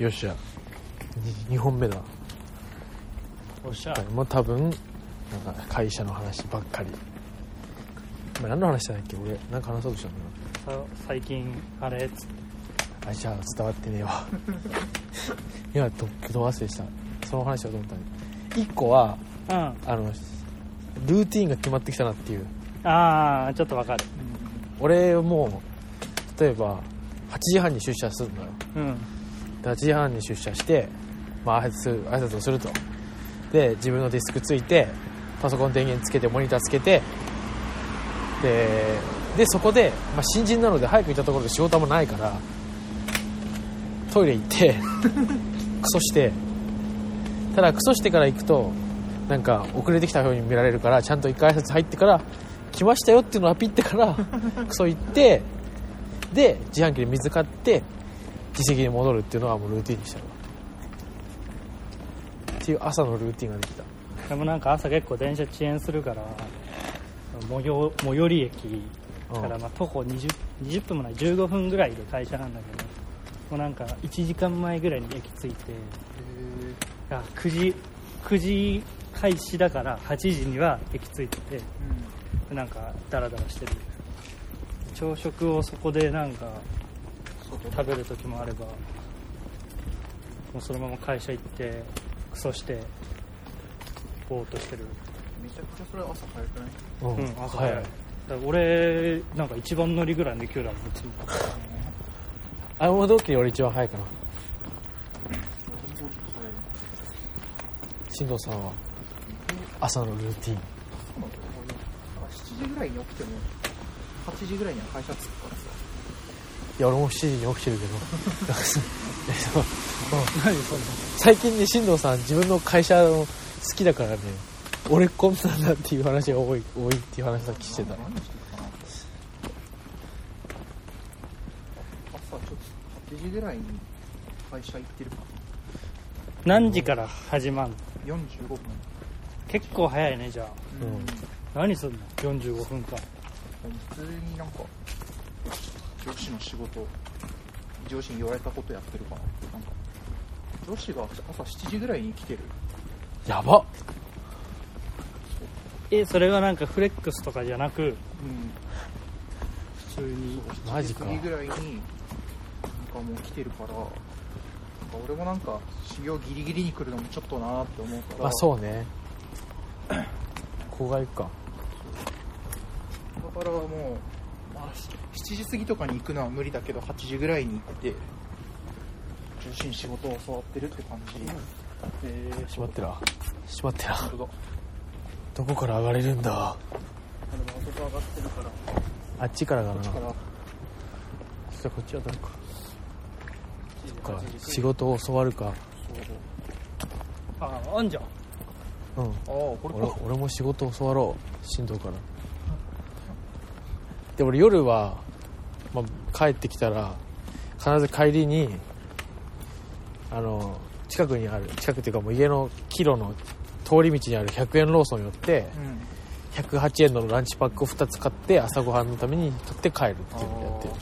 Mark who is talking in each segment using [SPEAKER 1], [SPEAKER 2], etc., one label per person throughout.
[SPEAKER 1] よっしゃ。2本目だ。
[SPEAKER 2] おっしゃ。
[SPEAKER 1] もう多分なんか会社の話ばっかり。今何の話したんだっけ俺。なんか話そうとしたんだ
[SPEAKER 2] さ最近あれ？っつって
[SPEAKER 1] なあじゃあ伝わってねえわ。今どど忘れした。その話をと思ったね1個は
[SPEAKER 2] うん。
[SPEAKER 1] あのルーティンが決まってきたなっていう。
[SPEAKER 2] ああちょっとわかる。
[SPEAKER 1] 俺もう例えば8時半に出社するのよ。
[SPEAKER 2] うん。
[SPEAKER 1] で8時半に出社して、まあ、挨拶挨拶をすると。で自分のデスクついてパソコン電源つけてモニターつけてででそこで、まあ、新人なので早く行ったところで仕事もないからトイレ行って クソしてただクソしてから行くとなんか遅れてきたように見られるからちゃんと一回挨拶入ってから来ましたよっていうのをアピってからクソ行ってで自販機で水買って自席に戻るっていうのはもうルーティンにしたわっていう朝のルーティンができた。
[SPEAKER 2] でもなんか朝結構電車遅延するから最寄最寄り駅からまあ徒歩 20, 20分もない15分ぐらいで会社なんだけどもうなんか1時間前ぐらいに駅着いてあ9時9時開始だから8時には駅着いててでなんかダラダラしてる。朝食をそこでなんか食べる時もあればもうそのまま会社行ってクソしてぼーっとしてる。
[SPEAKER 3] めちゃくちゃそれ朝早くない？
[SPEAKER 1] うん、
[SPEAKER 2] うん、朝
[SPEAKER 1] 早い。
[SPEAKER 2] 早い。だから俺なんか一番乗りぐらいの勢いだもんいつも。
[SPEAKER 1] あれも同期より俺一番早いかな。進藤さんは？朝のルーティン。
[SPEAKER 3] 7時ぐらいに起きても8時ぐらいには会社着くからさ。
[SPEAKER 1] いや俺も7時に起きてるけど。最近ね進藤さん自分の会社の好きだからね俺こんなんだっていう話が多い多いっていう話さっきしてた。
[SPEAKER 3] 何してたかな朝ちょっと8時ぐらいに会社行ってるか。
[SPEAKER 2] 何時から始まんの？
[SPEAKER 3] な45分。
[SPEAKER 2] 結構早いねじゃあ。
[SPEAKER 1] うん。
[SPEAKER 2] 何すんの？45分間。
[SPEAKER 3] 普通になんか上司の仕事。上司に言われたことやってるかな。なんか上司が朝7時ぐらいに来てる。
[SPEAKER 1] やば。っ
[SPEAKER 2] えそれはなんかフレックスとかじゃなく？
[SPEAKER 3] うん。
[SPEAKER 2] 普通に
[SPEAKER 1] マジか。
[SPEAKER 3] 7時過ぎぐらいになんかもう来てるからなんか俺もなんか修行ギリギリに来るのもちょっとなーって思うから。
[SPEAKER 1] まあそうね。ここがいいか
[SPEAKER 3] だからもう、まあ、7時過ぎとかに行くのは無理だけど8時ぐらいに行って上司に仕事を教わってるって感じ。
[SPEAKER 2] えー
[SPEAKER 1] 閉まってら。閉まってら。ど。こから上がれるんだ？
[SPEAKER 3] あそこ上がってるから。
[SPEAKER 1] あっちからかな。そしたらこっちはどれか。そっか。仕事を教わるか。
[SPEAKER 2] ああんじゃん。
[SPEAKER 1] うん。
[SPEAKER 3] ああこれ
[SPEAKER 1] 俺
[SPEAKER 3] か。
[SPEAKER 1] 俺も仕事を教わろう。進藤からで俺夜は、まあ、帰ってきたら必ず帰りにあの近くにある近くっていうかもう家のキロの通り道にある100円ローソン寄って
[SPEAKER 3] うん
[SPEAKER 1] 108円のランチパックを2つ買って朝ごはんのために取って帰るっていうのをやってる。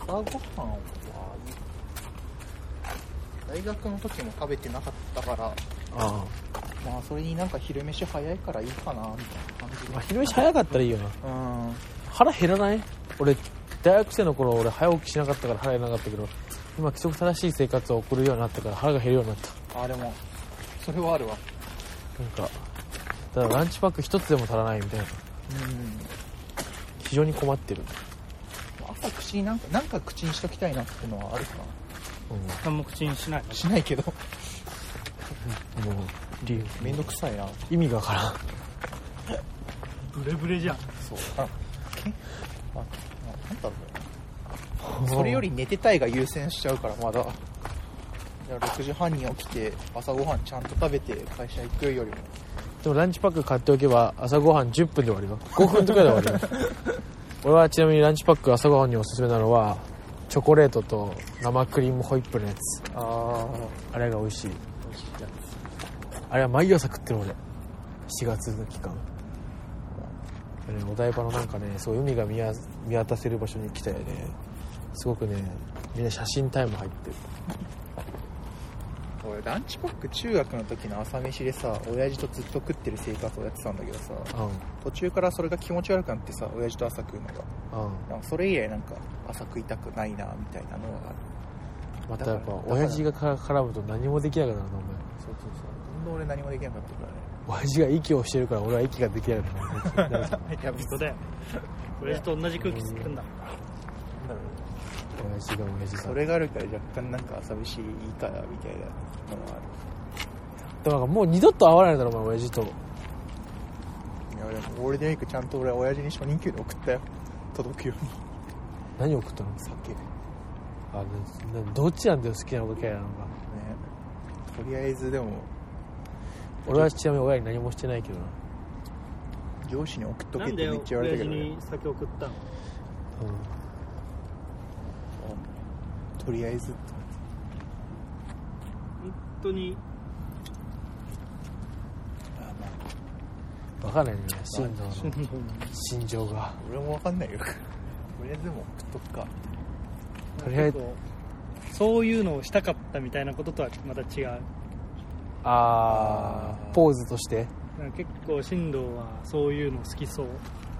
[SPEAKER 3] 朝ごはんは大学の時も食べてなかったから
[SPEAKER 1] ああ
[SPEAKER 3] まあそれになんか昼飯早いからいいかなみたいな感じ
[SPEAKER 1] まあ昼飯早かったらいいよな。
[SPEAKER 3] うん。
[SPEAKER 1] 腹減らない？俺大学生の頃俺早起きしなかったから腹減らなかったけど今規則正しい生活を送るようになったから腹が減るようになった。
[SPEAKER 3] あでもそれはあるわ。
[SPEAKER 1] なんかだからランチパック一つでも足らないみたいな。
[SPEAKER 3] うん。
[SPEAKER 1] 非常に困ってる、
[SPEAKER 3] 朝口になんかなんか口にしときたいなっていうのはあるかな。
[SPEAKER 1] うん、
[SPEAKER 2] 何も口にしない。の
[SPEAKER 3] しないけど。
[SPEAKER 1] もう理由。
[SPEAKER 3] めんどくさいな。
[SPEAKER 1] 意味がわからん。
[SPEAKER 2] ブレブレじゃん。
[SPEAKER 3] そう。あけああなんだろう。それより寝てたいが優先しちゃうからまだ。じゃあ6時半に起きて朝ごはんちゃんと食べて会社行くよりも。
[SPEAKER 1] でもランチパック買っておけば朝ごはん10分で終わるよ。5分とかで終わるよ。俺はちなみにランチパック朝ごはんにおすすめなのはチョコレートと生クリームホイップのやつ。
[SPEAKER 3] ああ
[SPEAKER 1] あれが美味しいあれは毎朝食ってる俺7月の期間。ねお台場のなんかねそう海が見渡せる場所に来たよね。すごくねみんな写真タイム入ってる。
[SPEAKER 3] 俺ランチパック中学の時の朝飯でさ親父とずっと食ってる生活をやってたんだけどさ
[SPEAKER 1] うん。
[SPEAKER 3] 途中からそれが気持ち悪くなってさ親父と朝食うのが。
[SPEAKER 1] うん。
[SPEAKER 3] なんかそれ以来なんか朝食いたくないなみたいなのがある。
[SPEAKER 1] またやっぱ親父がか絡むと何もできなくなるな
[SPEAKER 3] そうそうそうどんどん俺何もできなかったからね。
[SPEAKER 1] 親父が息をしてるから俺は息ができなくなるなる
[SPEAKER 3] いや
[SPEAKER 2] 本当だよ。親父と同じ空気吸ってんだ。
[SPEAKER 1] 親父が親父さ
[SPEAKER 3] それがあるから若干なんか朝飯いいかなみたいなのがあ
[SPEAKER 1] でもなんかもう二度と会わないだろお前親父と
[SPEAKER 3] るいやでもゴールデンウィークちゃんと俺は親父に初任給で送ったよ。届くよ。うに
[SPEAKER 1] 何送ったの
[SPEAKER 3] 酒ね
[SPEAKER 1] あななどっちなんだよ好きなのか嫌いなのか
[SPEAKER 3] とりあえずでも
[SPEAKER 1] 俺はちなみに親に何もしてないけどな。
[SPEAKER 3] 上司に送っとけってめっちゃ言われたけど、ね。
[SPEAKER 2] に、酒送ったの。
[SPEAKER 3] とりあえず
[SPEAKER 2] 本当に。
[SPEAKER 1] うん。分かんないね心臓の。
[SPEAKER 2] 心
[SPEAKER 1] 心情が。
[SPEAKER 3] 俺もわかんないよ。とりあえずでも送っとくか。
[SPEAKER 1] とりあえず。
[SPEAKER 2] そういうのをしたかったみたいなこととはまた違う
[SPEAKER 1] あーポーズとして。
[SPEAKER 2] 結構進藤はそういうの好きそう。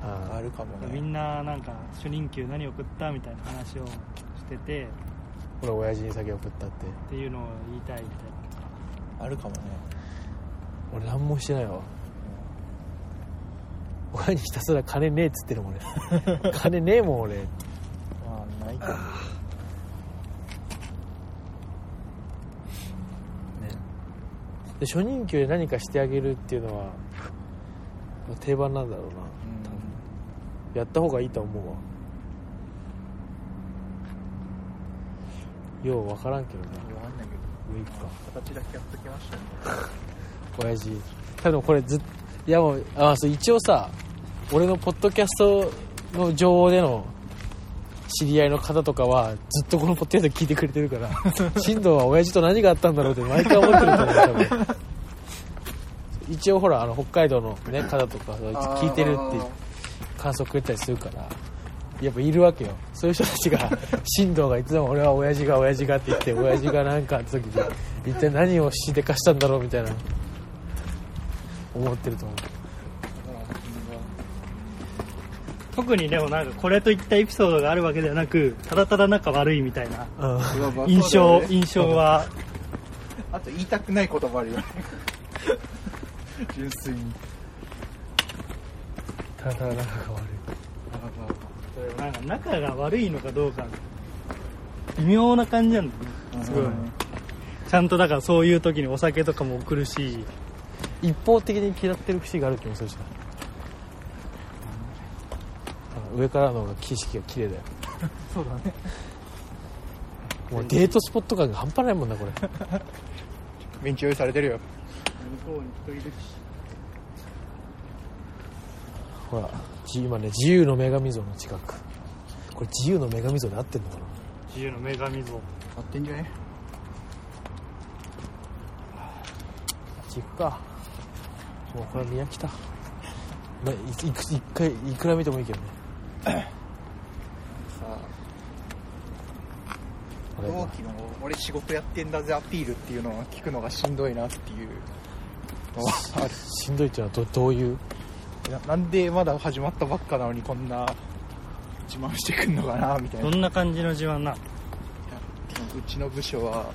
[SPEAKER 1] あ
[SPEAKER 3] あるかもね。
[SPEAKER 2] みんななんか初任給何送ったみたいな話をしてて。
[SPEAKER 1] 俺親父に酒送ったって。
[SPEAKER 2] っていうのを言いたいみたい
[SPEAKER 3] あるかもね。
[SPEAKER 1] 俺何もしてないわ。親にひたすら金ねえっつってるもん俺。金ねえもん俺。ね
[SPEAKER 3] まあないか
[SPEAKER 1] で初任給で何かしてあげるっていうのは定番なんだろうな。
[SPEAKER 3] うん。
[SPEAKER 1] やった方がいいと思うわ。よう分からんけどな。
[SPEAKER 3] わかんないけど。
[SPEAKER 1] ウィークか。
[SPEAKER 3] 形だけやっときましたね。
[SPEAKER 1] 親父。多分これずっいやもうあそう一応さ俺のポッドキャストの情報での知り合いの方とかはずっとこのポッドキャスト聞いてくれてるから 進藤は親父と何があったんだろうって毎回思ってると思う多分。一応ほらあの北海道の、ね、方とか聞いてるって感想くれたりするからやっぱいるわけよ。そういう人たちが進藤がいつも俺は親父が親父がって言って親父が何かあった時に一体何をしでかしたんだろうみたいな思ってると思う
[SPEAKER 2] 特にでもなんかこれといったエピソードがあるわけではなくただただ仲悪いみたいな
[SPEAKER 1] うん。
[SPEAKER 2] 印象印象は。
[SPEAKER 3] あと言いたくない言葉あるよね。純粋に。
[SPEAKER 1] ただただ仲が悪
[SPEAKER 2] なんか仲が悪いのかどうか微妙な感じなんだよね。すごいちゃんとだからそういう時にお酒とかも送るし。
[SPEAKER 1] い一方的に嫌ってる節がある気もするしな。うん上からの景色が綺麗だよ。
[SPEAKER 3] そうだね。
[SPEAKER 1] もうデートスポット感が半端ないもんなこれ。
[SPEAKER 3] 勉強されてるよ。
[SPEAKER 2] 向こうに人いるし
[SPEAKER 1] ほらじ今ね自由の女神像の近く。これ自由の女神像で合ってんのかな？
[SPEAKER 2] 自由の女神像。
[SPEAKER 3] 合ってんじゃね？
[SPEAKER 1] あっち行くか。もうこれは宮北ないいく一回いくら見てもいいけどね
[SPEAKER 3] 同期の俺仕事やってんだぜアピールっていうのは聞くのがしんどいなっていうのは。ある
[SPEAKER 1] しんどいっていうのはどどういう？
[SPEAKER 3] ななんでまだ始まったばっかなのにこんな自慢してくんのかなみたいな。
[SPEAKER 2] どんな感じの自慢な
[SPEAKER 3] うちの部署は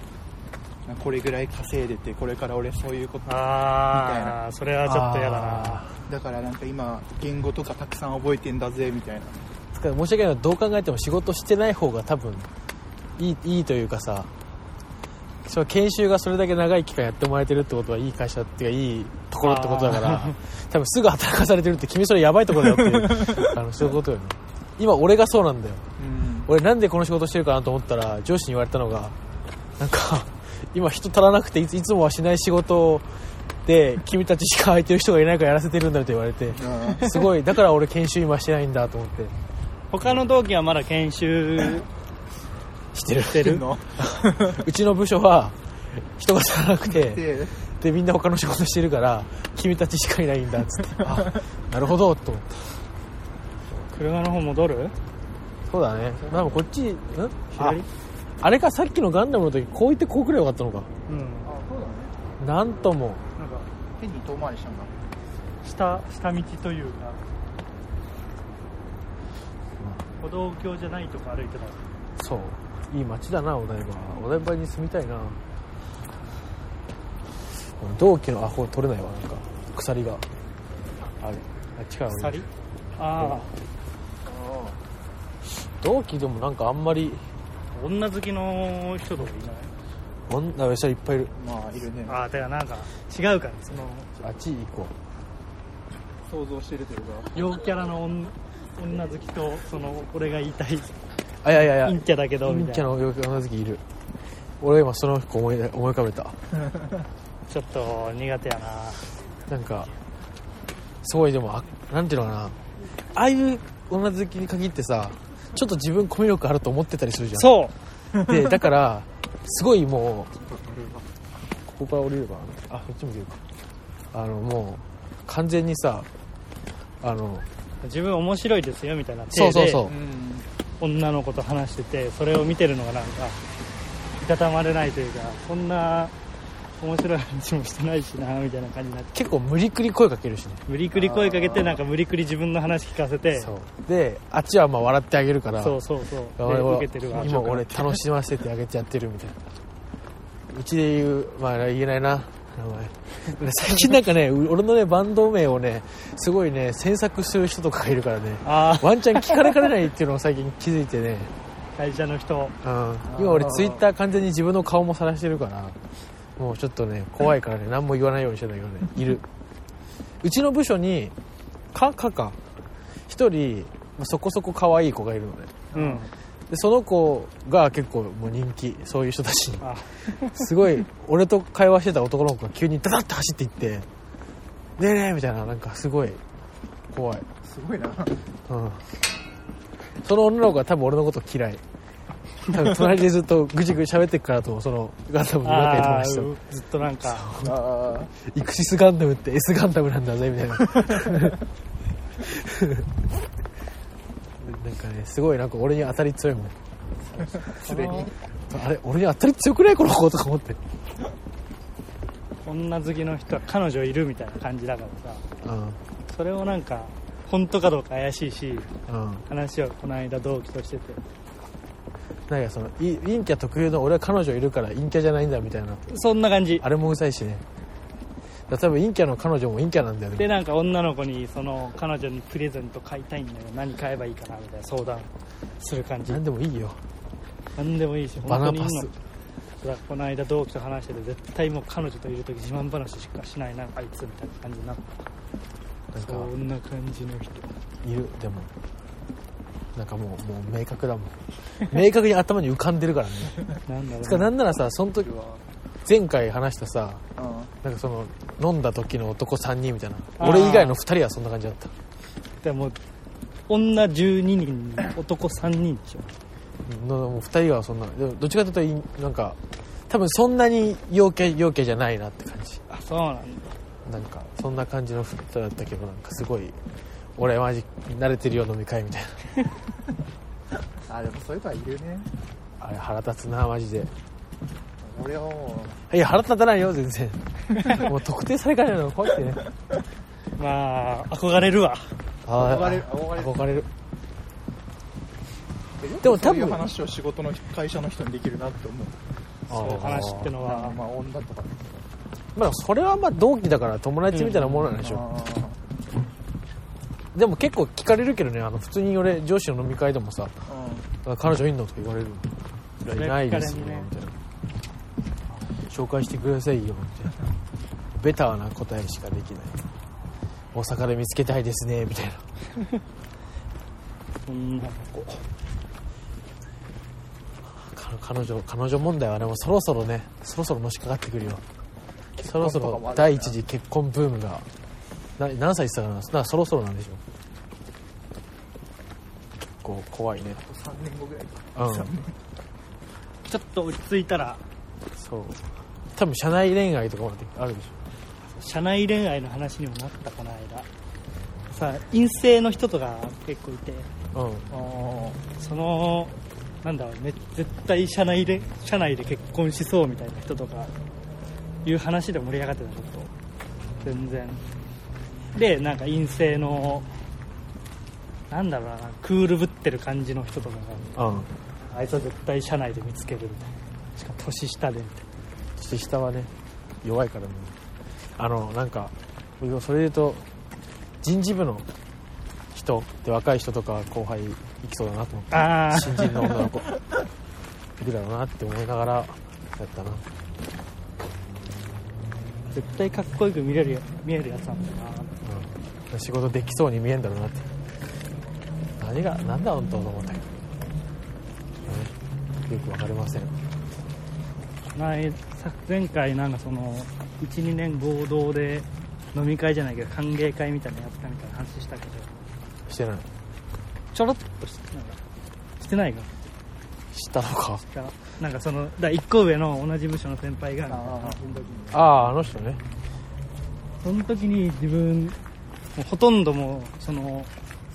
[SPEAKER 3] これぐらい稼いでてこれから俺そういうことみたい
[SPEAKER 2] ああそれはちょっと嫌だな。
[SPEAKER 1] あ
[SPEAKER 3] だからなんか今言語とかたくさん覚えてんだぜみたいな。
[SPEAKER 1] ーつか申し訳ない。けどどう考えても仕事してない方が多分いいいいというかさその研修がそれだけ長い期間やってもらえてるってことはいい会社っていうかいいところってことだから
[SPEAKER 2] あ
[SPEAKER 1] 多分すぐ働かされてるって君それやばいところだよっていう あのそういうことよ。ね今俺がそうなんだよ。
[SPEAKER 3] うん。
[SPEAKER 1] 俺なんでこの仕事してるかなと思ったら上司に言われたのがなんか今人足らなくていついつもはしない仕事で君たちしか空いてる人がいないからやらせてるんだって言われてすごい。だから俺研修今してないんだと思って。
[SPEAKER 2] 他の同期はまだ研修
[SPEAKER 1] してる。
[SPEAKER 2] してる？
[SPEAKER 3] の？
[SPEAKER 1] うちの部署は人が足らなくて
[SPEAKER 3] で
[SPEAKER 1] でみんな他の仕事してるから君たちしかいないんだっつって。あなるほどと思って。
[SPEAKER 2] 車の方戻る？
[SPEAKER 1] そうだね。でもこっちん？あ
[SPEAKER 2] 左？
[SPEAKER 1] あれかさっきのガンダムの時こう言ってこうくらいよかったのか。
[SPEAKER 2] うん。
[SPEAKER 3] あそうだね。
[SPEAKER 1] なんとも
[SPEAKER 3] 変に遠回りしたんだ。
[SPEAKER 2] 下下道というか。歩道橋じゃないとこ歩いてた。
[SPEAKER 1] そう。いい街だなお台場。お台場に住みたいな。同期のアホ取れないわなんか。鎖が。あれ。あ違う。
[SPEAKER 2] 鎖？あ
[SPEAKER 1] 同期でもなんかあんまり。
[SPEAKER 2] あ女好きの人とかいない？
[SPEAKER 1] 女の人いっぱいいる。
[SPEAKER 3] まあいるね。
[SPEAKER 2] ああだからなんか違うからその
[SPEAKER 1] あっち行こ
[SPEAKER 3] 想像してるというか。
[SPEAKER 2] 陽キャラの女女好きとその俺が言いたい。う
[SPEAKER 1] あいやいやいや。
[SPEAKER 2] 陰キャだけどみ
[SPEAKER 1] 陰キャ
[SPEAKER 2] たいな
[SPEAKER 1] の女好きいる。俺今その子思い思い浮かべた。
[SPEAKER 2] ちょっと苦手やな。
[SPEAKER 1] なんかすごいでもあなんていうのかな。ああいう女好きに限ってさちょっと自分コミュ力あると思ってたりするじゃん。
[SPEAKER 2] そう。
[SPEAKER 1] でだから すごいもうここから降りるか。なあこっち向けるか。あのもう完全にさあの
[SPEAKER 2] 自分面白いですよみたいな
[SPEAKER 1] そうそうそう。
[SPEAKER 3] うん
[SPEAKER 2] 女の子と話しててそれを見てるのがなんかいたたまれないというかそんな面白い話もしてないしなみたいな感じになって。
[SPEAKER 1] 結構無理くり声かけるしね。
[SPEAKER 2] 無理くり声かけてなんか無理くり自分の話聞かせて。
[SPEAKER 1] そう。であっちはまあ笑ってあげるから。
[SPEAKER 2] そうそうそう。
[SPEAKER 1] 今俺楽しませてあげてやってるみたいな。うちで言うまあ言えないな。最近なんかねう俺のねバンド名をねすごいね詮索する人とかがいるからね。ワンチャン聞かれかねないっていうのを最近気づいてね、
[SPEAKER 2] 会社の人。
[SPEAKER 1] うん、今俺ツイッター完全に自分の顔もさらしてるからもうちょっとね怖いからね何も言わないようにしてんだけどねいる。うちの部署にかかか。一人まあそこそこ可愛い子がいるのね。
[SPEAKER 2] うん。
[SPEAKER 1] でその子が結構もう人気そういう人たちに。
[SPEAKER 2] あ。
[SPEAKER 1] すごい俺と会話してた男の子が急にダダッと走っていって「ねえねえ」みたいななんかすごい怖い、
[SPEAKER 3] すごいな。
[SPEAKER 1] うん、その女の子は多分俺のこと嫌い多分隣でずっとぐちぐち喋ってくからとそのガンダムの仲いい友
[SPEAKER 2] あ
[SPEAKER 1] 達と
[SPEAKER 2] ーずっとなんか。
[SPEAKER 3] あ
[SPEAKER 1] イクシスガンダムって S ガンダムなんだぜみたいな。なんかねすごいなんか俺に当たり強いもん。
[SPEAKER 3] すでに。
[SPEAKER 1] あれ俺に当たり強くないこの子とか思って。
[SPEAKER 2] 女好きの人は彼女いるみたいな感じだからさ。
[SPEAKER 1] うん。
[SPEAKER 2] それをなんか本当かどうか怪しいし
[SPEAKER 1] うん。
[SPEAKER 2] 話をこの間同期としてて
[SPEAKER 1] なんかそのい陰キャ特有の俺は彼女いるから陰キャじゃないんだみたいな。
[SPEAKER 2] そんな感じ。
[SPEAKER 1] あれもうざいしね。多分陰キャの彼女も陰キャなんだよね。
[SPEAKER 2] でなんか女の子にその彼女にプレゼント買いたいんだよ。何買えばいいかなみたいな相談する感じ。
[SPEAKER 1] 何でもいいよ。
[SPEAKER 2] 何でもいいし
[SPEAKER 1] バナパス。
[SPEAKER 2] この間同期と話してて絶対もう彼女といる時自慢話しかしないな。あいつみたいな感じになった。
[SPEAKER 1] なんか。
[SPEAKER 2] そんな感じの人。
[SPEAKER 1] いるでもなんかもうもう明確だもん。明確に頭に浮かんでるからね。
[SPEAKER 2] なんだろう
[SPEAKER 1] つかなんならさその時前回話したさ
[SPEAKER 3] あ
[SPEAKER 1] なんかその飲んだ時の男3人みたいな。
[SPEAKER 2] あー。
[SPEAKER 1] 俺以外の2人はそんな感じだった。
[SPEAKER 2] でも女12人に男3人でしょ。
[SPEAKER 1] うんのもう2人はそんなでもどっちかというとなんか多分そんなに陽キャ陽キャじゃないなって感じ。
[SPEAKER 2] あそうなんだ。
[SPEAKER 1] なんかそんな感じの人だったけどなんかすごい俺マジ慣れてるよ飲み会みたいな。
[SPEAKER 3] あでもそういう子はいるね。
[SPEAKER 1] あれ腹立つなマジで。
[SPEAKER 3] 俺はも
[SPEAKER 1] いや腹立たないよ全然。もう特定されかねないの怖くてね。
[SPEAKER 2] まあ憧れるわ。
[SPEAKER 3] 憧れる憧れる。
[SPEAKER 1] 憧れる。
[SPEAKER 3] う
[SPEAKER 1] でも多分
[SPEAKER 3] そういう話を仕事の会社の人にできるなって思う。
[SPEAKER 2] そういう話ってのは。
[SPEAKER 3] まあ女とか
[SPEAKER 1] まあそれはまあ同期だから友達みたいなものなんでしょ、
[SPEAKER 3] あ
[SPEAKER 1] でも結構聞かれるけどねあの普通に俺上司の飲み会でもさ
[SPEAKER 3] ー「
[SPEAKER 1] 彼女いんの?」とか言われるいないですよみたいな。紹介してくださいよみたいな。ベターな答えしかできない。大阪で見つけたいですねみたいな。
[SPEAKER 2] 女の子
[SPEAKER 1] か彼女彼女問題はでもそろそろねそろそろのしかかってくるよ。そろそろ第一次結婚ブームがな何歳って言ってたかな？なそろそろなんでしょ結構怖いね。
[SPEAKER 3] 3年後ぐらい
[SPEAKER 1] うん。
[SPEAKER 2] ちょっと落ち着いたら。
[SPEAKER 1] そう。多分社内恋愛とかもあるでし
[SPEAKER 2] 社内恋愛の話にもなったこの間。さ陰性の人とか結構いて。
[SPEAKER 1] ょ
[SPEAKER 3] あ
[SPEAKER 2] そのなんだろうめ絶対社内で社内で結婚しそうみたいな人とかいう話で盛り上がってたちょっと。全然でなんか陰性のなんだろうなクールぶってる感じの人とかが
[SPEAKER 1] うん
[SPEAKER 2] あいつは絶対社内で見つけるみたいな。しかも年下でみたい
[SPEAKER 1] 年下はね弱いからね。あのなんか僕それで言うと人事部の人で若い人とか後輩行きそうだなと思って新人の女の子。いるだろうなって思いながらやったな。
[SPEAKER 2] 絶対かっこよく見れるや見えるやつなんだよな。
[SPEAKER 1] うん仕事できそうに見えんだろうなって。何が何だ本当と思ったけど、ね、よくわかりません。
[SPEAKER 2] 前さ前回なんかその12年合同で飲み会じゃないけど歓迎会みたいなのやったみたいな話したけど。
[SPEAKER 1] してない。
[SPEAKER 2] ちょろっとしてなんか。してないか。
[SPEAKER 1] したのか。
[SPEAKER 2] なんかそのだ1個上の同じ部署の先輩が
[SPEAKER 3] あ
[SPEAKER 1] ああの人ね。
[SPEAKER 2] その時に自分もうほとんどもうその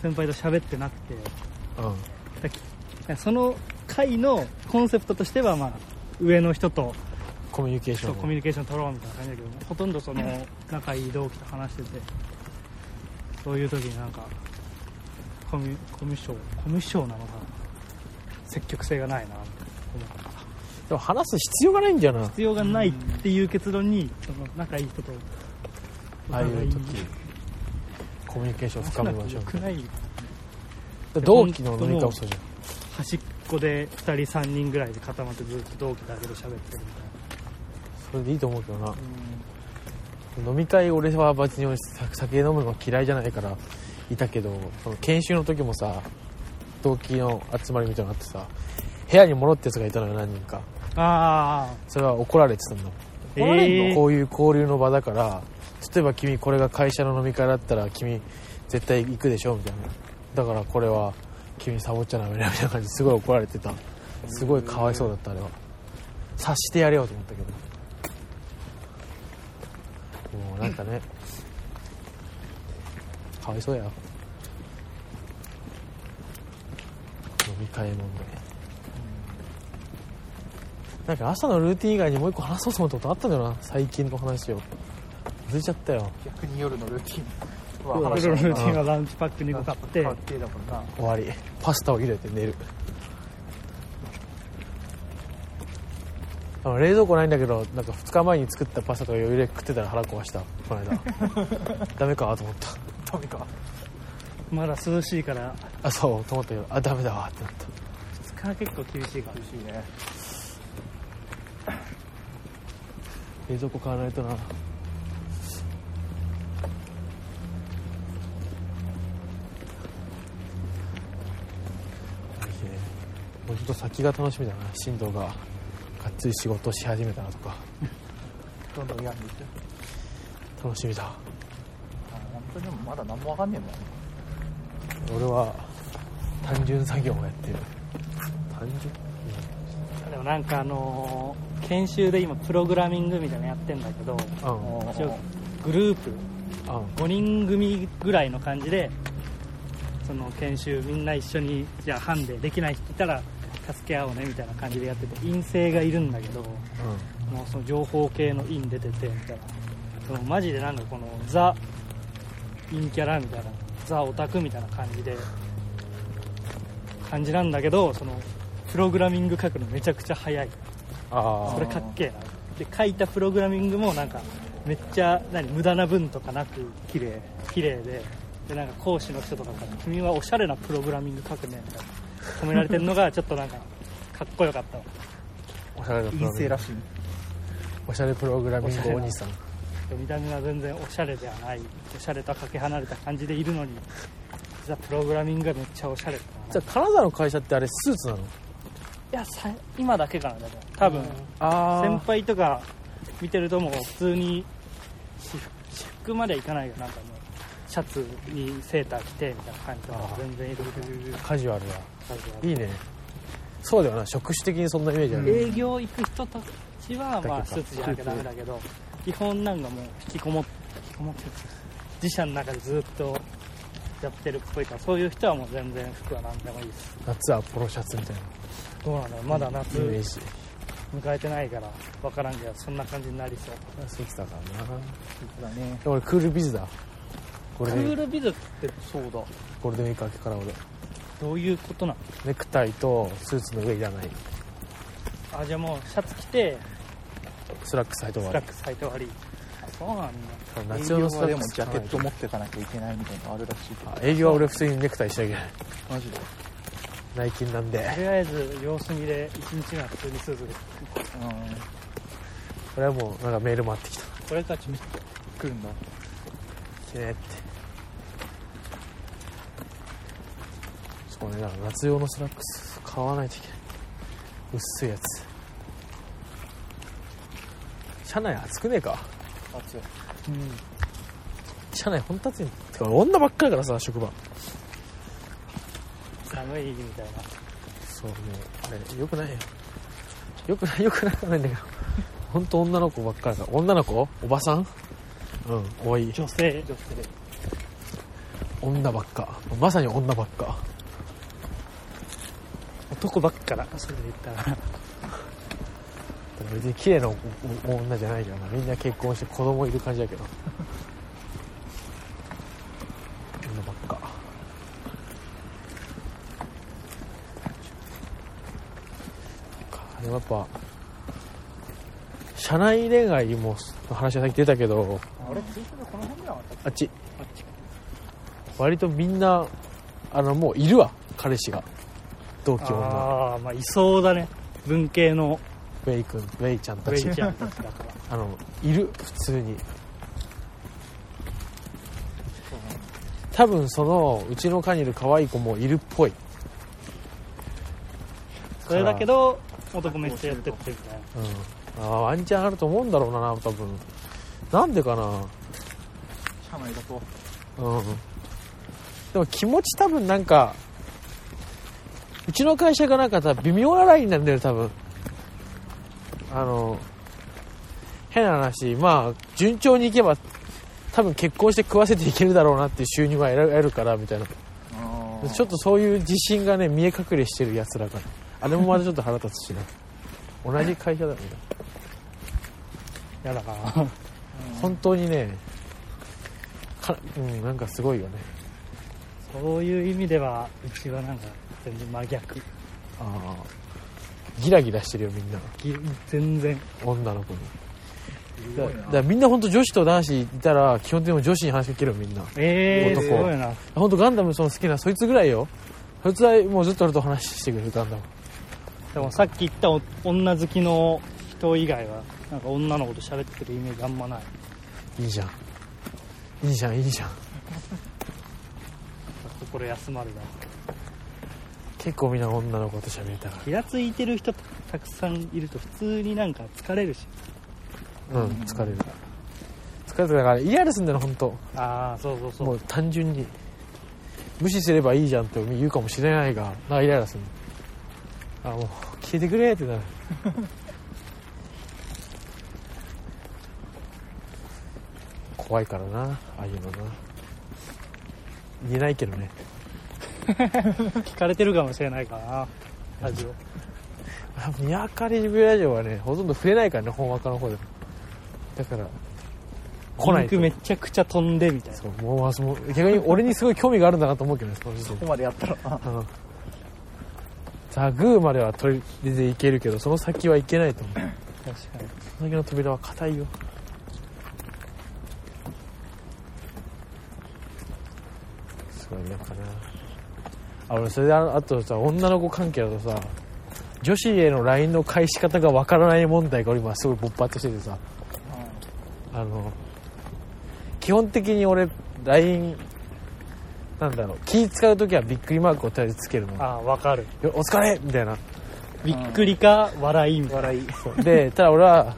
[SPEAKER 2] 先輩と喋ってなくて。
[SPEAKER 1] うん
[SPEAKER 2] だきその会のコンセプトとしてはまあ上の人と
[SPEAKER 1] コミュニケーション
[SPEAKER 2] そうコミュニケーション取ろうみたいな感じだけどほとんどその仲いい同期と話してて。そういう時になんかコミュコミュ障コミュ障なのかな。積極性がないなって思った
[SPEAKER 1] でも話す必要がないんだよな
[SPEAKER 2] 必要がないっていう結論にその仲いい人と
[SPEAKER 1] ああいう時コミュニケーション深めましょう。同期の飲み会もそうじゃん
[SPEAKER 2] 端っこで2人3人ぐらいで固まってずっと同期だけで喋ってるみたいな。
[SPEAKER 1] それでいいと思うけどな。飲み会俺は別に酒飲むの嫌いじゃないからいたけどその研修の時もさ同期の集まりみたいなのがあってさ部屋に戻ったやつがいたのよ何人か。
[SPEAKER 2] ああ
[SPEAKER 1] それは怒られてたんだ
[SPEAKER 2] え
[SPEAKER 3] 怒られんの？
[SPEAKER 2] ー。
[SPEAKER 1] こういう交流の場だから例えば君これが会社の飲み会だったら君絶対行くでしょみたいな。だからこれは君サボっちゃダメだみたいな感じすごい怒られてた。すごいかわいそうだったあれは。察してやれようと思ったけど。もうなんかね。かわいそうや。飲み会問題。なんか朝のルーティン以外にもう一個話そうと思ったことあったんだよな。最近の話を。忘れちゃったよ。
[SPEAKER 3] 逆に夜のルーティンは
[SPEAKER 2] 夜の
[SPEAKER 3] 話
[SPEAKER 2] ルーティンはランチパック2個買って。
[SPEAKER 3] 関係だもんな。
[SPEAKER 1] 終わり。パスタを入れて寝る。あの冷蔵庫ないんだけどなんか2日前に作ったパスタとか余裕で食ってたら腹壊した。この間。ダメかと思った。
[SPEAKER 3] ダメか。
[SPEAKER 2] まだ涼しいから。
[SPEAKER 1] あそうと思ったけど。あダメだわ。ってなった。
[SPEAKER 2] 2日結構厳しいか。ら
[SPEAKER 3] 厳しいね。
[SPEAKER 1] 冷蔵庫買わないとなっと先が楽しみだな。進藤が。がっつり仕事し始めたなとか。
[SPEAKER 3] どんどん病んでいって。
[SPEAKER 1] 楽しみだ。
[SPEAKER 3] あ本当にでもまだ。何もわかんねえもん
[SPEAKER 1] 俺は単純作業をやってる。単純？
[SPEAKER 2] でもなんかあのー研修で今プログラミングみたいなのやってんだけど
[SPEAKER 1] うん。
[SPEAKER 2] 一応グループ。
[SPEAKER 1] うん。
[SPEAKER 2] 5人組ぐらいの感じでその研修みんな一緒にじゃあハンデできない人いたら助け合おうねみたいな感じでやってて陰性がいるんだけどもうその情報系の陰出ててみたいなそのマジでなんかこのザ陰キャラみたいなザオタクみたいな感じで感じなんだけどそのプログラミング書くのめちゃくちゃ早い。
[SPEAKER 1] あ
[SPEAKER 2] それかっけえなで書いたプログラミングもなんかめっちゃ何無駄な文とかなく綺麗綺麗ででなんか講師の人とかから「君はおしゃれなプログラミング書くね」みたいな褒められてるのがちょっとなんかかっこよかった。
[SPEAKER 1] おしゃれなプログラミング。
[SPEAKER 3] 陰性らしい。
[SPEAKER 1] おしゃれプログラミングお兄さん。
[SPEAKER 2] で見た目は全然おしゃれではない。おしゃれとはかけ離れた感じでいるのに実はプログラミングがめっちゃおしゃれだな。
[SPEAKER 1] じゃあ金沢の会社ってあれスーツなの？
[SPEAKER 2] いやさ今だけかなでも。多分。
[SPEAKER 1] あ
[SPEAKER 2] 先輩とか見てるともう普通に私私服まではいかないけどなんかもうシャツにセーター着てみたいな感じとか
[SPEAKER 1] あー。
[SPEAKER 2] 全然いる。
[SPEAKER 1] カジュアルな
[SPEAKER 2] 感じ
[SPEAKER 1] いいね。そうだよな。職種的にそんなイメージある、
[SPEAKER 2] 営業行く人たちはまあスーツじゃなきゃダメだけど基本なんかもう引きこもっ引きこもってる自社の中でずっとやってるっぽいからそういう人はもう全然服は何でもいいです。
[SPEAKER 1] 夏はポロシャツみたいな。
[SPEAKER 2] どうなんだろうまだ夏
[SPEAKER 1] イメージ。
[SPEAKER 2] 迎えてないから分からんけどそんな感じになりそう。
[SPEAKER 1] そうきたからな
[SPEAKER 3] だね。
[SPEAKER 1] 俺クールビズだ。こ
[SPEAKER 2] ク
[SPEAKER 1] れ
[SPEAKER 2] ールビズって
[SPEAKER 3] そうだ。
[SPEAKER 1] ゴールデンウィーク明けから俺
[SPEAKER 2] どういうことなの？
[SPEAKER 1] ネクタイとスーツの上いらない。
[SPEAKER 2] あじゃあもうシャツ着て
[SPEAKER 1] スラックス履いて終わり。
[SPEAKER 2] スラックス履いて終わり。あそうなんだ。
[SPEAKER 1] 夏用のスラ
[SPEAKER 3] 営業はで
[SPEAKER 1] ックス。
[SPEAKER 3] もジャケット持っていかなきゃいけないみたいなのあるらしい。け
[SPEAKER 1] 営業は俺普通にネクタイしなきゃいけない。
[SPEAKER 3] マジで
[SPEAKER 1] 内勤なんで。
[SPEAKER 2] とりあえず様子見で一日が普通にスーツで。
[SPEAKER 1] これはもうなんかメール回ってきた。
[SPEAKER 2] これからちょっ
[SPEAKER 3] 来るんだ。
[SPEAKER 1] てねってそうねだから夏用のスラックス買わないといけない。薄いやつ。車内暑くねえか？
[SPEAKER 3] 暑い。
[SPEAKER 2] とうん。
[SPEAKER 1] 車内ほんと暑い。てか女ばっかりだからさ職場。
[SPEAKER 2] 寒いみたいな。
[SPEAKER 1] そうもうあれよくないよ。よくないよくないないんだけど。本当女の子ばっかりだから。女の子？おばさん？うん多い。
[SPEAKER 2] 女性
[SPEAKER 3] 女性。で
[SPEAKER 1] 女ばっか。まさに女ばっか
[SPEAKER 2] 男ばっかだ。それで言ったら。
[SPEAKER 1] 別に綺麗な女じゃないじゃん。みんな結婚して子供いる感じだけど。女ばっか。でもやっぱ社内恋愛もの話はさっき出たけど。
[SPEAKER 3] あっ
[SPEAKER 1] ち。割とみんなあのもういるわ。彼氏が同期女
[SPEAKER 2] ああまあいそうだね。文系の。
[SPEAKER 1] ウェイ君ウェイちゃんたち。
[SPEAKER 2] ウェイちゃんたちだから。
[SPEAKER 1] あのいる？普通に。多分そのうちの課にいる可愛い子もいるっぽい。
[SPEAKER 2] それだけど男めっちゃやってってみたいな。
[SPEAKER 1] うん。ああワンチャンあると思うんだろうな多分。なんでかな。
[SPEAKER 3] 社内だと。
[SPEAKER 1] うん。でも気持ち多分なんかうちの会社がなんかさ微妙なラインなんだよ多分。あの変な話まあ順調にいけば多分結婚して食わせていけるだろうなっていう収入が得るからみたいな。
[SPEAKER 3] あ
[SPEAKER 1] ちょっとそういう自信がね見え隠れしてるやつらからあれもまだちょっと腹立つしな。同じ会社だみたい
[SPEAKER 2] やだから
[SPEAKER 1] な本当にねかうんなんかすごいよね。
[SPEAKER 2] そういう意味ではうちはなんか全然真逆。
[SPEAKER 1] ああギラギラしてるよみんな。
[SPEAKER 2] ぎ全然。
[SPEAKER 1] 女の子に。だだからみんな本当女子と男子いたら基本的に女子に話しかけるよみんな。
[SPEAKER 2] ええー、
[SPEAKER 1] 男
[SPEAKER 2] すごいな。
[SPEAKER 1] 本当ガンダムその好きなそいつぐらいよ。そいつはもうずっと俺と話してくれるガンダム。
[SPEAKER 2] でもさっき言ったお女好きの人以外はなんか女の子と喋ってるイメージあんまない。
[SPEAKER 1] いいじゃん。いいじゃんいいじゃん。
[SPEAKER 2] 心休まるな
[SPEAKER 1] 結構みんな女の子と喋れたら
[SPEAKER 2] 気がついてる人たくさんいると普通になんか疲れるし。
[SPEAKER 1] うん疲れる。疲れるだからイライラすんだよ本当。
[SPEAKER 2] ああそうそうそう。
[SPEAKER 1] もう単純に無視すればいいじゃんって言うかもしれないがなイライラする。あもう消えてくれってなる。怖いからなああいうのな。言えないけどね
[SPEAKER 2] 聞かれてるかもしれないからなラジオ。
[SPEAKER 1] あ宮明リビューラジオはねほとんど触れないからね本若の方でも。だから来ない
[SPEAKER 2] めちゃくちゃ飛んでみたいな。
[SPEAKER 1] そうもうその逆に俺にすごい興味があるんだなと思うけどねその時点で
[SPEAKER 3] ここまでやったら。あ
[SPEAKER 1] うんザ・グーまでは取り出ていけるけどその先はいけないと思う。
[SPEAKER 2] 確かに。
[SPEAKER 1] その先の扉は硬いよ。すごいなんかなあ俺それでああとさ女の子関係だとさ女子への LINE の返し方がわからない問題が俺今すごい勃発しててさ。あの基本的に俺 LINE なんだろう気使う時はびっくりマークをとりあえずつけるの。
[SPEAKER 2] ああわかる。
[SPEAKER 1] よお疲れ！みたいな。
[SPEAKER 2] びっくりか笑いみたいな。
[SPEAKER 3] 笑い。
[SPEAKER 1] でただ俺は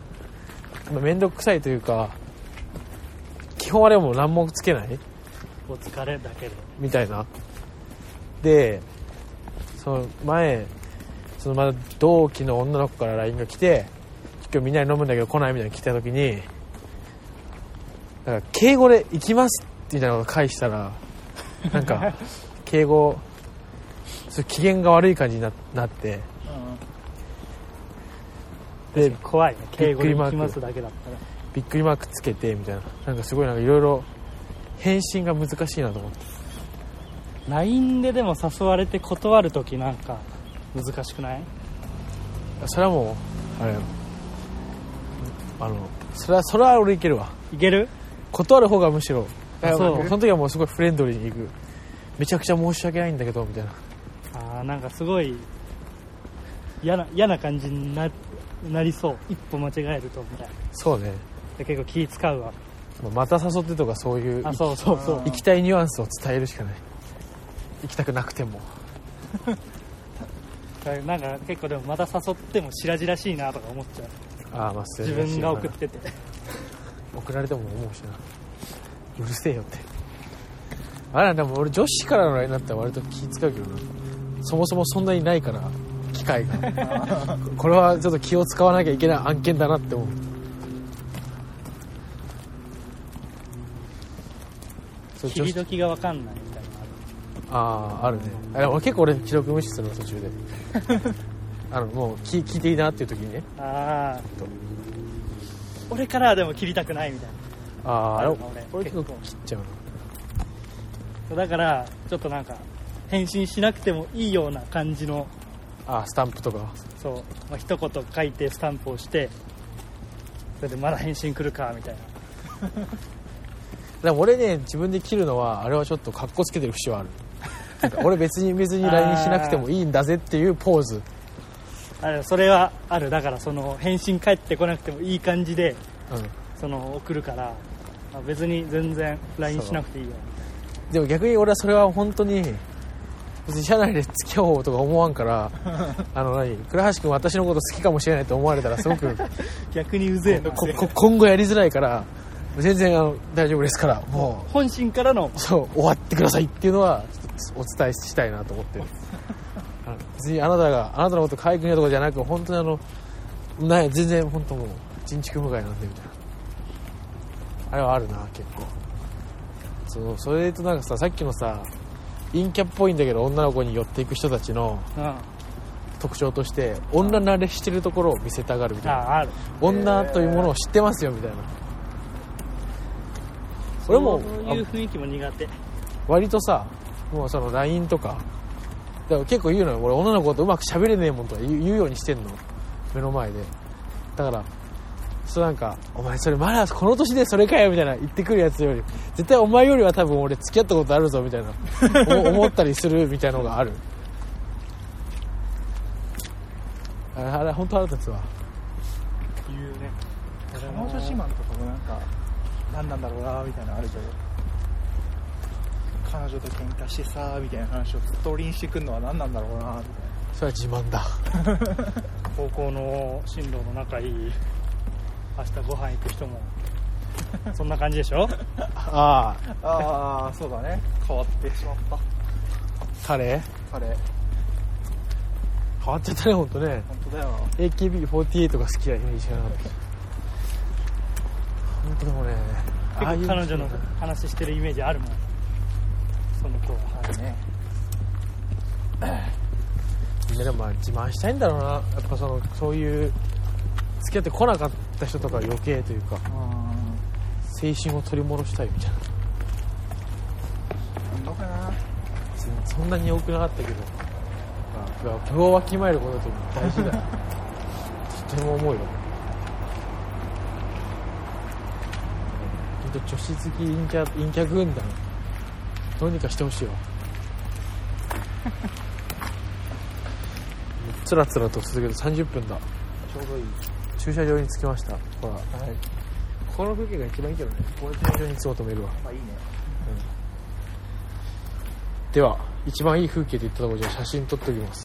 [SPEAKER 1] まあ面倒くさいというか基本あれはもう何もつけない。
[SPEAKER 2] お疲れだけで
[SPEAKER 1] みたいなでその前そのまだ同期の女の子から LINE が来て今日みんなで飲むんだけど来ないみたいなの来た時になんか敬語で「行きます」みたいなこと返したらなんか 敬語機嫌が悪い感じにななって。で
[SPEAKER 2] 怖いね。敬語で
[SPEAKER 1] びっくりマーク。
[SPEAKER 2] 聞きますだけだったら。
[SPEAKER 1] びっくりマークつけてみたいな。なんかすごいなんかいろいろ返信が難しいなと思って
[SPEAKER 2] LINE ででも誘われて断るときなんか難しくない？
[SPEAKER 1] それはもうあれあのそれはそれは俺いけるわ。
[SPEAKER 2] いける？
[SPEAKER 1] 断る方がむしろ
[SPEAKER 2] あそ
[SPEAKER 1] の時はもうすごいフレンドリーに行く。めちゃくちゃ申し訳ないんだけどみたいな。
[SPEAKER 2] あーなんかすごい嫌な嫌な感じにななりそう。一歩間違えるとみたいな。
[SPEAKER 1] そうね。
[SPEAKER 2] で結構気使うわ。
[SPEAKER 1] まあまた誘ってとかそういう
[SPEAKER 2] あそうそうそう。
[SPEAKER 1] 行きたいニュアンスを伝えるしかない行きたくなくても。
[SPEAKER 2] なんか結構でもまた誘っても白々しいなとか思っちゃう。
[SPEAKER 1] ああまあ
[SPEAKER 2] 自分が送ってて。
[SPEAKER 1] 送られても思うしな。うるせえよって。あれでも俺女子からの LINE だったら割と気使うけどな。そもそもそんなにないから機会が。これはちょっと気を使わなきゃいけない案件だなって思う。
[SPEAKER 2] 切り時が分かんないある
[SPEAKER 1] あああるね。あ俺結構俺記録無視するの途中で。あのもう聞聞いていいなっていう時にね。
[SPEAKER 2] ああ俺からはでも切りたくないみたい
[SPEAKER 1] あああ
[SPEAKER 2] 俺
[SPEAKER 1] 俺結構。切っちゃうな。
[SPEAKER 2] なだからちょっとなんか返信しなくてもいいような感じの
[SPEAKER 1] ああスタンプとか。
[SPEAKER 2] そう、まあ、一言書いてスタンプをしてそれでまだ返信来るかみたいな。
[SPEAKER 1] でも俺ね自分で切るのはあれはちょっとカッコつけてる節はあるなんか俺別に別に LINE しなくてもいいんだぜっていうポーズ。
[SPEAKER 2] あれそれはある。だからその返信返ってこなくてもいい感じで
[SPEAKER 1] うん。
[SPEAKER 2] その送るから、まあ別に全然 LINE しなくていいよ。
[SPEAKER 1] でも逆に俺はそれは本当に別に社内で付き合おうとか思わんから あの何倉橋君私のこと好きかもしれないと思われたらすごく
[SPEAKER 2] 逆にうぜえ
[SPEAKER 1] 今後やりづらいから全然あの大丈夫ですからも
[SPEAKER 2] 本心からの。
[SPEAKER 1] うそう終わってくださいっていうのはお伝えしたいなと思ってる。別にあなたがあなたのこと可愛くないとかじゃなく本当にあのない全然本当もう人畜無害なんでみたいな。あれはあるな結構。そうそれとなんかささっきのさ陰キャっぽいんだけど女の子に寄っていく人たちの
[SPEAKER 2] うん。
[SPEAKER 1] 特徴として女慣れしてるところを見せたがるみたいな。
[SPEAKER 2] あある。
[SPEAKER 1] 女というものを知ってますよみたいな。俺も
[SPEAKER 2] そういう雰囲気も苦手。
[SPEAKER 1] 割とさもうその LINE とか。だから結構言うのよ。俺女の子とうまく喋れねえもんとか言う言うようにしてんの。目の前で。だからそうなんか「お前それまだこの年でそれかよ」みたいな言ってくるやつより絶対お前よりは多分俺付き合ったことあるぞみたいな 思思ったりするみたいなのがある。あれあれ本当腹立つわ。
[SPEAKER 2] 言うね。
[SPEAKER 3] 彼女自慢とかもなんか何なんだろうなみたいなのあるけど彼女と喧嘩してさみたいな話をストーリーにしてくるのは何なんだろうなみたいな
[SPEAKER 1] それは自慢だ。
[SPEAKER 2] 高校の進路の仲いい明日ご飯行く人もそんな感じでしょ？
[SPEAKER 1] ああ。
[SPEAKER 3] ああそうだね。変わってしまった。
[SPEAKER 1] 彼？
[SPEAKER 3] 彼。
[SPEAKER 1] 変わっちゃったね本当ね。
[SPEAKER 3] 本当だよ。
[SPEAKER 1] AKB48 が好きなイメージがな。かった本当でもねああ
[SPEAKER 2] 彼女の話してるイメージあるもんその子は
[SPEAKER 3] あるね。
[SPEAKER 1] みんなでもまあ自慢したいんだろうな。やっぱそのそういう付き合ってこなかった人とか余計というか。青春を取り戻したいみたいな。
[SPEAKER 3] なんのかな
[SPEAKER 1] そんなに多くなかったけど、まあ、部をわきまえることって大事だよ。とても思うよ。本当女子好き陰キャ陰キャ軍団どうにかしてほしいわ。つらつらと続ける30分だ。
[SPEAKER 3] ちょうどいい。
[SPEAKER 1] 駐車場に着きました。ほら。
[SPEAKER 3] はい。
[SPEAKER 1] ここの風景が一番いいけどね。この駐車場にいつも止めるわ。
[SPEAKER 3] まあいいね。
[SPEAKER 1] では一番いい風景で言ったところじゃあ写真撮っておきます